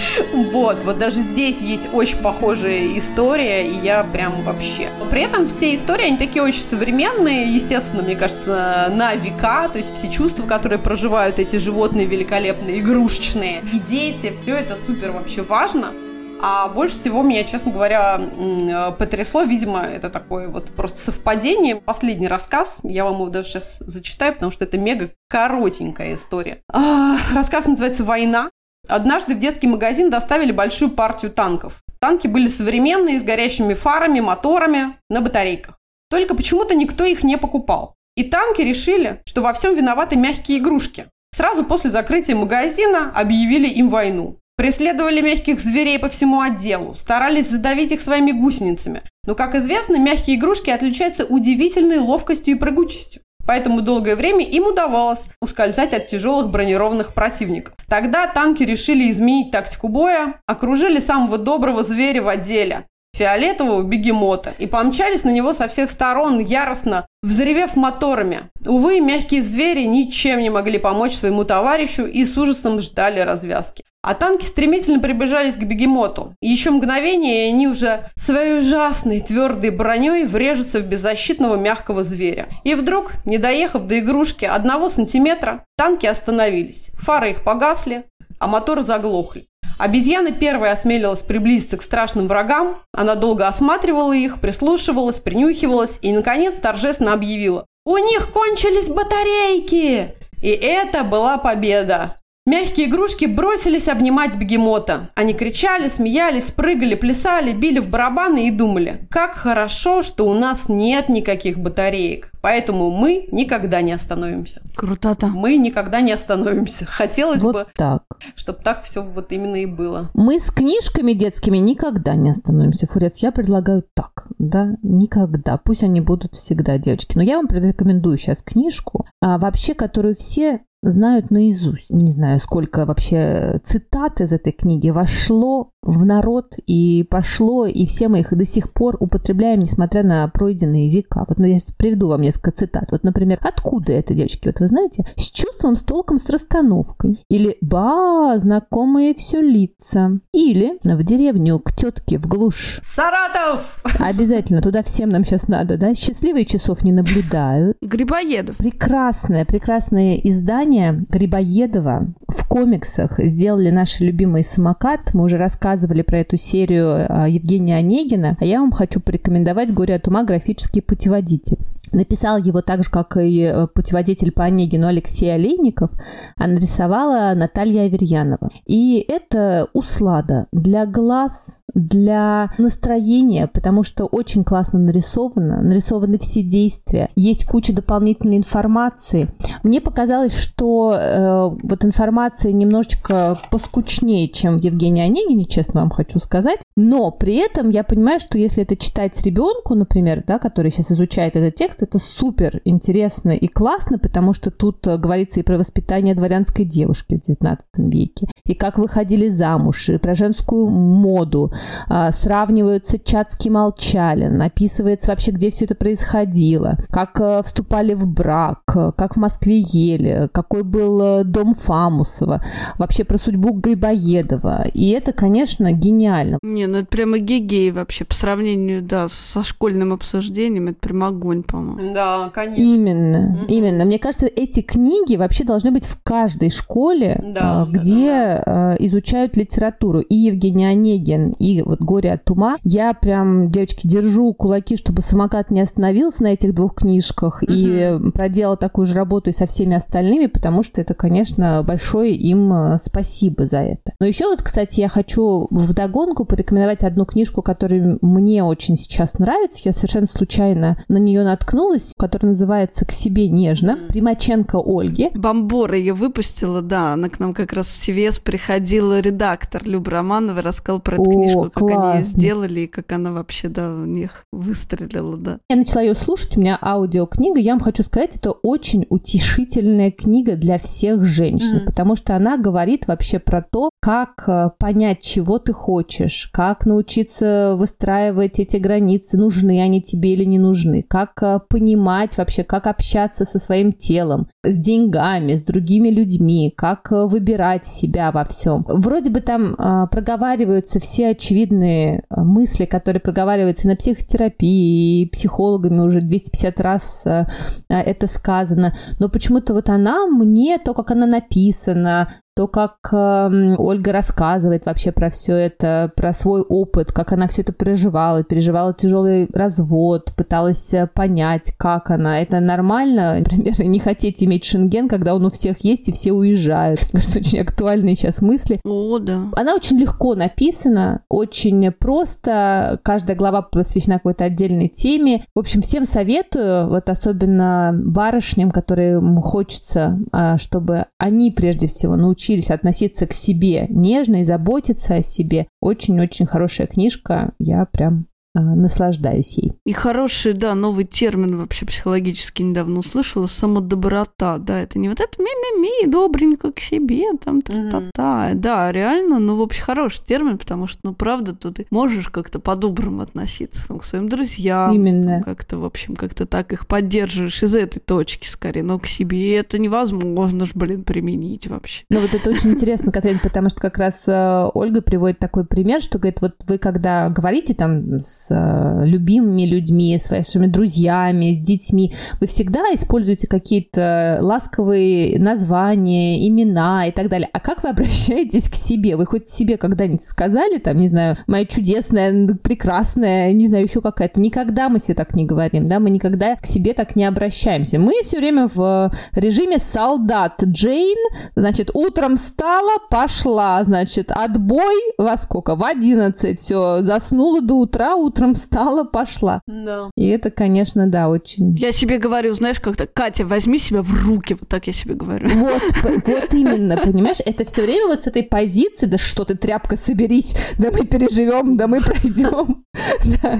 Вот, вот даже здесь есть очень похожая история, и я прям вообще. При этом все истории, они такие очень современные, естественно, мне кажется, на века, то есть все чувства, которые проживают эти животные великолепные, игрушечные, и дети, все это супер вообще важно. А больше всего меня, честно говоря, э, потрясло, видимо, это такое вот просто совпадение. Последний рассказ, я вам его даже сейчас зачитаю, потому что это мега коротенькая история. А, Рассказ называется «Война». Однажды в детский магазин доставили большую партию танков. Танки были современные, с горящими фарами, моторами, на батарейках. Только почему-то никто их не покупал. И танки решили, что во всем виноваты мягкие игрушки. Сразу после закрытия магазина объявили им войну. Преследовали мягких зверей по всему отделу, старались задавить их своими гусеницами. Но, как известно, мягкие игрушки отличаются удивительной ловкостью и прыгучестью. Поэтому долгое время им удавалось ускользать от тяжелых бронированных противников. Тогда танки решили изменить тактику боя, окружили самого доброго зверя в отделе фиолетового бегемота и помчались на него со всех сторон, яростно взревев моторами. Увы, мягкие звери ничем не могли помочь своему товарищу и с ужасом ждали развязки. А танки стремительно приближались к бегемоту. Еще мгновение, и они уже своей ужасной твердой броней врежутся в беззащитного мягкого зверя. И вдруг, не доехав до игрушки одного сантиметра, танки остановились. Фары их погасли, а моторы заглохли. Обезьяна первая осмелилась приблизиться к страшным врагам. Она долго осматривала их, прислушивалась, принюхивалась и, наконец, торжественно объявила. «У них кончились батарейки!» И это была победа. Мягкие игрушки бросились обнимать бегемота. Они кричали, смеялись, прыгали, плясали, били в барабаны и думали, как хорошо, что у нас нет никаких батареек. Поэтому мы никогда не остановимся. Крутота. Мы никогда не остановимся. Хотелось Вот бы, так. чтобы так все вот именно и было. Мы с книжками детскими никогда не остановимся. Фурец, я предлагаю так, да, никогда. Пусть они будут всегда, девочки. Но я вам рекомендую сейчас книжку, а, вообще, которую все знают наизусть. Не знаю, сколько вообще цитат из этой книги вошло в народ и пошло, и все мы их до сих пор употребляем, несмотря на пройденные века. Вот ну, я сейчас приведу вам несколько цитат. Вот, например, откуда это, девочки? Вот вы знаете, с чувством, с толком, с расстановкой. Или «Ба, знакомые все лица». Или в деревню к тетке в глушь. Саратов! Обязательно, туда всем нам сейчас надо, да? Счастливые часов не наблюдают. Грибоедов. Прекрасное, прекрасное издание Грибоедова в комиксах сделали наши любимые самокат. Мы уже рассказывали про эту серию а, Евгения Онегина. А я вам хочу порекомендовать «Горе от ума. Графический путеводитель». Написал его так же, как и э, путеводитель по Онегину Алексей Олейников, а нарисовала Наталья Аверьянова. И это услада для глаз, для настроения, потому что очень классно нарисовано, нарисованы все действия, есть куча дополнительной информации. Мне показалось, что э, вот информация немножечко поскучнее, чем в Евгении Онегине, честно вам хочу сказать, но при этом я понимаю, что если это читать ребенку, например, да, который сейчас изучает этот текст, это супер интересно и классно, потому что тут э, говорится и про воспитание дворянской девушки в XIX веке, и как выходили замуж, и про женскую моду, а, сравниваются Чацкий Молчалин, описывается вообще, где все это происходило, как э, вступали в брак, э, как в Москве ели, какой был дом Фамусова, вообще про судьбу Грибоедова. И это, конечно, гениально. Не, ну это прямо гегей вообще. По сравнению, да, со школьным обсуждением, это прям огонь, по-моему. Да, конечно. Именно, Мгм. именно. Мне кажется, эти книги вообще должны быть в каждой школе, Да, а, да, где а, изучают литературу. И Евгений Онегин, и вот «Горе от ума». Я прям, девочки, держу кулаки, чтобы самокат не остановился на этих двух книжках и проделал такую же работу и со всеми остальными, потому что это, конечно, большое им а, спасибо за это. Но еще вот, кстати, я хочу вдогонку порекомендовать одну книжку, которая мне очень сейчас нравится. Я совершенно случайно на нее наткнулась, которая называется «К себе нежно». Примаченко Ольги. Бомбора ее выпустила, да, она к нам как раз в CVS приходила редактор Люба Романова, рассказал про эту О, книжку, как они ее сделали и как она вообще, да, у них выстрелила, да. Я начала ее слушать, у меня аудиокнига. Я вам хочу сказать, это очень утешительная книга для всех женщин, Мгм. потому что она говорит вообще про то, как э, понять, чего ты хочешь, как научиться выстраивать эти границы, нужны они тебе или не нужны, как э, понимать вообще, как общаться со своим телом, с деньгами, с другими людьми, как э, выбирать себя во всем. Вроде бы там э, проговариваются все очевидные э, мысли, которые проговариваются на психотерапии и психологами уже 250 раз э, э, это сказано. Но почему-то вот она мне, то, как она написана, то, как эм, Ольга рассказывает вообще про все это, про свой опыт, как она все это переживала, переживала тяжелый развод, пыталась э, понять, как она. Это нормально, например, не хотеть иметь шенген, когда он у всех есть и все уезжают. Мне кажется, очень актуальные сейчас мысли. О, да. Она очень легко написана, очень просто. Каждая глава посвящена какой-то отдельной теме. В общем, всем советую, вот особенно барышням, которым хочется, а, чтобы они прежде всего научились относиться к себе нежно и заботиться о себе. Очень-очень хорошая книжка. Я прям наслаждаюсь ей. И хороший, да, новый термин вообще психологически недавно услышала, самодоброта, да, это не вот это ми-ми-ми, добренько к себе, там, та-та-та, да, реально, ну, в общем, хороший термин, потому что, ну, правда, то ты можешь как-то по-доброму относиться там, к своим друзьям, Именно. как-то, в общем, как-то так их поддерживаешь из этой точки, скорее, но к себе это невозможно ж, блин, применить вообще. Ну вот это очень интересно, Катрин, потому что как раз э, Ольга приводит такой пример, что говорит, вот вы когда говорите там с э, любимыми людьми, с вашими друзьями, с детьми, вы всегда используете какие-то ласковые названия, имена и так далее. А как вы обращаетесь к себе? Вы хоть себе когда-нибудь сказали, там, не знаю, моя чудесная, прекрасная, не знаю, еще какая-то. Никогда мы себе так не говорим, да, мы никогда к себе так не обращаемся. Мы все время в режиме солдат. Джейн, значит, утром встала, пошла, значит, отбой во сколько? В 11, все, заснула до утра, утром встала, пошла. Да. И это, конечно, да, очень... Я себе говорю, знаешь, как-то, Катя, возьми себя в руки, вот так я себе говорю. Вот, вот именно, понимаешь, это все время вот с этой позиции, да что ты, тряпка, соберись, да мы переживем, да мы пройдем. Да.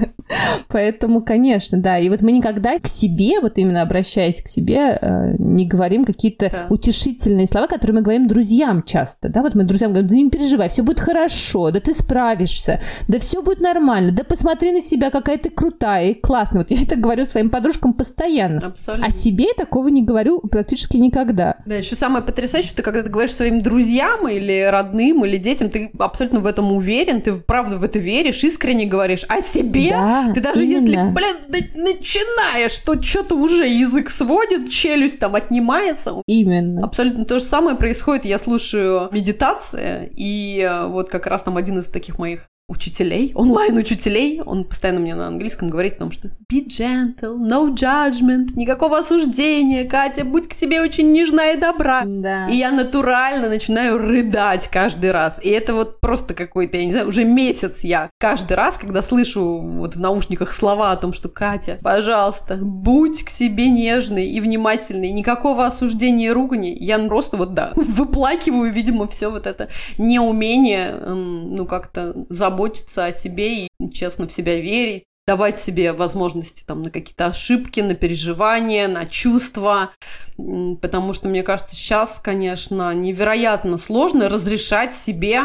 Поэтому, конечно, да. И вот мы никогда к себе, вот именно обращаясь к себе, э, не говорим какие-то Да. утешительные слова, которые мы говорим друзьям часто. Да, вот мы друзьям говорим, да не переживай, все будет хорошо, да ты справишься, да все будет нормально, да посмотри на себя, какая ты крутая и классная. Вот я это говорю своим подружкам постоянно. Абсолютно. А себе я такого не говорю практически никогда. Да, еще самое потрясающее, что ты когда ты говоришь своим друзьям или родным, или детям, ты абсолютно в этом уверен, ты правда в это веришь, искренне говоришь о себе. Да, ты даже именно. если, блин, на- начинаешь, то что-то уже язык сводит, челюсть там отнимается. Именно. Абсолютно то же самое происходит. Я слушаю медитации, и э, вот как раз там один из таких моих учителей, онлайн-учителей, он постоянно мне на английском говорит о том, что be gentle, no judgment, никакого осуждения, Катя, будь к себе очень нежна и добра. Да. И я натурально начинаю рыдать каждый раз. И это вот просто какой-то, я не знаю, уже месяц я каждый раз, когда слышу вот в наушниках слова о том, что Катя, пожалуйста, будь к себе нежной и внимательной, никакого осуждения и ругани, я просто вот, да, выплакиваю, видимо, все вот это неумение, эм, ну, как-то заботиться о себе и честно в себя верить давать себе возможности там на какие-то ошибки, на переживания, на чувства, потому что, мне кажется, сейчас, конечно, невероятно сложно разрешать себе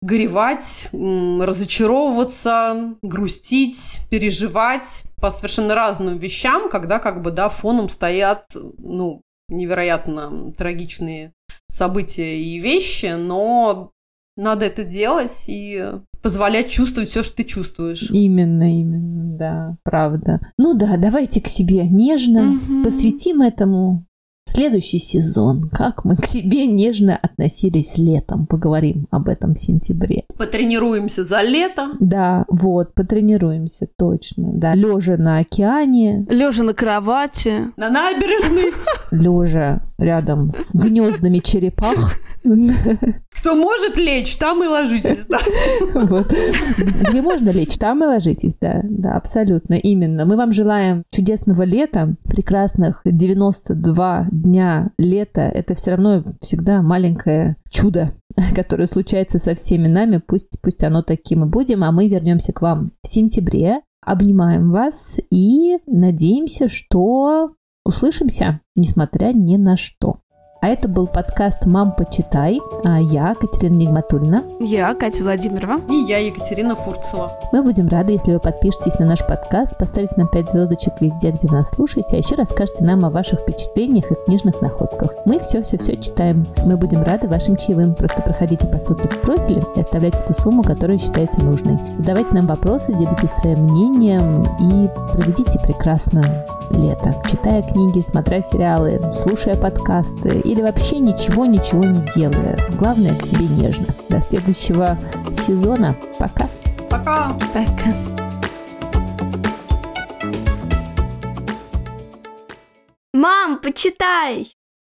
горевать, разочаровываться, грустить, переживать по совершенно разным вещам, когда как бы, да, фоном стоят, ну, невероятно трагичные события и вещи, но надо это делать и позволять чувствовать все, что ты чувствуешь. Именно, именно, да, правда. Ну да, давайте к себе нежно, Мгм. посвятим этому следующий сезон. Как мы к себе нежно относились летом. Поговорим об этом в сентябре. Потренируемся за лето. Да, вот, потренируемся, точно. Да, лежа на океане, Лежа на кровати. На набережной. лежа рядом с гнездами черепах. Кто может лечь, там и ложитесь. да. Вот. Где можно лечь, там и ложитесь, да, да, абсолютно, именно. Мы вам желаем чудесного лета, прекрасных 92 дня лета. Это все равно всегда маленькое чудо, которое случается со всеми нами. Пусть, пусть оно таким и будем, а мы вернемся к вам в сентябре. Обнимаем вас и надеемся, что услышимся, несмотря ни на что. А это был подкаст «Мам, почитай». А я, Катерина Нигматульна. Я, Катя Владимирова. И я, Екатерина Фурцева. Мы будем рады, если вы подпишетесь на наш подкаст, поставите нам 5 звездочек везде, где нас слушаете, а еще расскажете нам о ваших впечатлениях и книжных находках. Мы все-все-все читаем. Мы будем рады вашим чаевым. Просто проходите по ссылке в профиле и оставляйте ту сумму, которая считается нужной. Задавайте нам вопросы, делитесь своим мнением и проведите прекрасно лето. Читая книги, смотря сериалы, слушая подкасты и или вообще ничего-ничего не делая. Главное, к себе нежно. До следующего сезона. Пока. Пока. Пока. Мам, почитай!